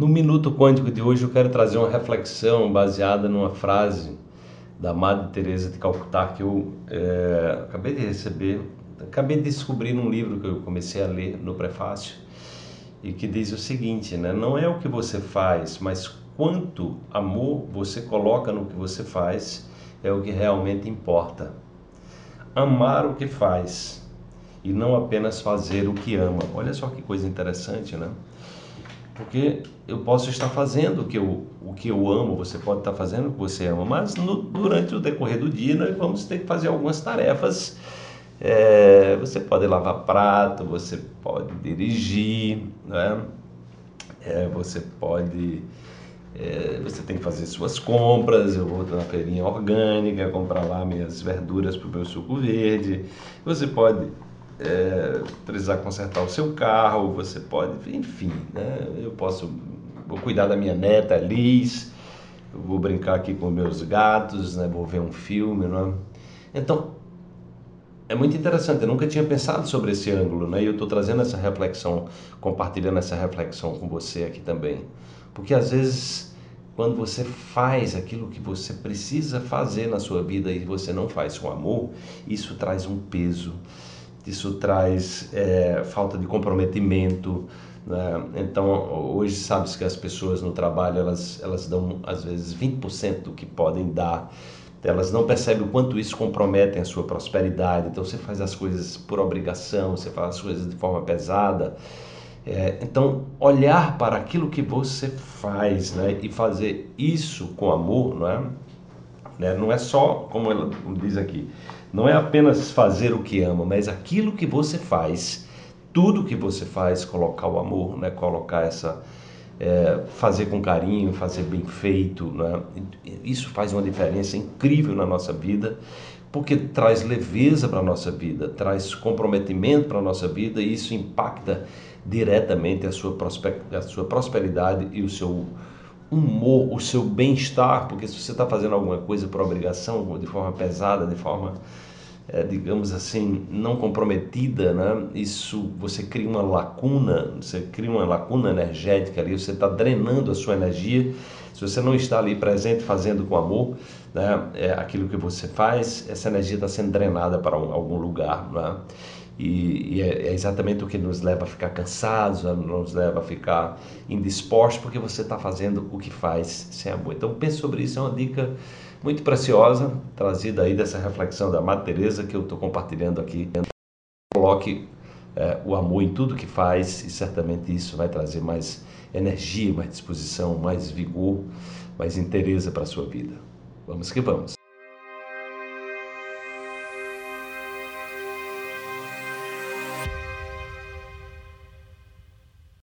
No Minuto Quântico de hoje eu quero trazer uma reflexão baseada numa frase da Madre Teresa de Calcutá que eu é, acabei de receber, acabei de descobrir num livro que eu comecei a ler no prefácio e que diz o seguinte, né? Não é o que você faz, mas quanto amor você coloca no que você faz é o que realmente importa. Amar o que faz e não apenas fazer o que ama. Olha só que coisa interessante, né? Porque eu posso estar fazendo o que eu, o que eu amo, você pode estar fazendo o que você ama, mas no, durante o decorrer do dia nós vamos ter que fazer algumas tarefas. É, você pode lavar prato, você pode dirigir, né? É, você pode. É, você tem que fazer suas compras. Eu vou na feirinha orgânica comprar lá minhas verduras para o meu suco verde. Você pode é, precisar consertar o seu carro, você pode, enfim, né? eu posso vou cuidar da minha neta Liz, vou brincar aqui com meus gatos, né? vou ver um filme, né? Então, é muito interessante, eu nunca tinha pensado sobre esse ângulo, né? E eu estou trazendo essa reflexão, compartilhando essa reflexão com você aqui também. Porque às vezes, quando você faz aquilo que você precisa fazer na sua vida e você não faz com amor, isso traz um peso isso traz é, falta de comprometimento. Né? Então, hoje sabe-se que as pessoas no trabalho elas, elas dão às vezes 20% do que podem dar. Elas não percebem o quanto isso compromete a sua prosperidade. Então, você faz as coisas por obrigação, você faz as coisas de forma pesada. É, então, olhar para aquilo que você faz né, e fazer isso com amor, não é? Né? Não é só, como ela diz aqui, não é apenas fazer o que ama, mas aquilo que você faz, tudo que você faz, colocar o amor, né? colocar essa. É, fazer com carinho, fazer bem feito, né? isso faz uma diferença incrível na nossa vida, porque traz leveza para a nossa vida, traz comprometimento para a nossa vida e isso impacta diretamente a sua, a sua prosperidade e o seu humor, o seu bem-estar, porque se você está fazendo alguma coisa por obrigação, de forma pesada, de forma, é, digamos assim, não comprometida, né? isso você cria uma lacuna, você cria uma lacuna energética ali, você está drenando a sua energia. Se você não está ali presente fazendo com amor, né? é, aquilo que você faz, essa energia está sendo drenada para um, algum lugar. Né? E, e é, é, exatamente o que nos leva a ficar cansados, nos leva a ficar indispostos, porque você está fazendo o que faz sem amor. Então pense sobre isso, é uma dica muito preciosa, trazida aí dessa reflexão da Madre Teresa que eu estou compartilhando aqui. Coloque é, o amor em tudo que faz e certamente isso vai trazer mais energia, mais disposição, mais vigor, mais interesse para a sua vida. Vamos que vamos.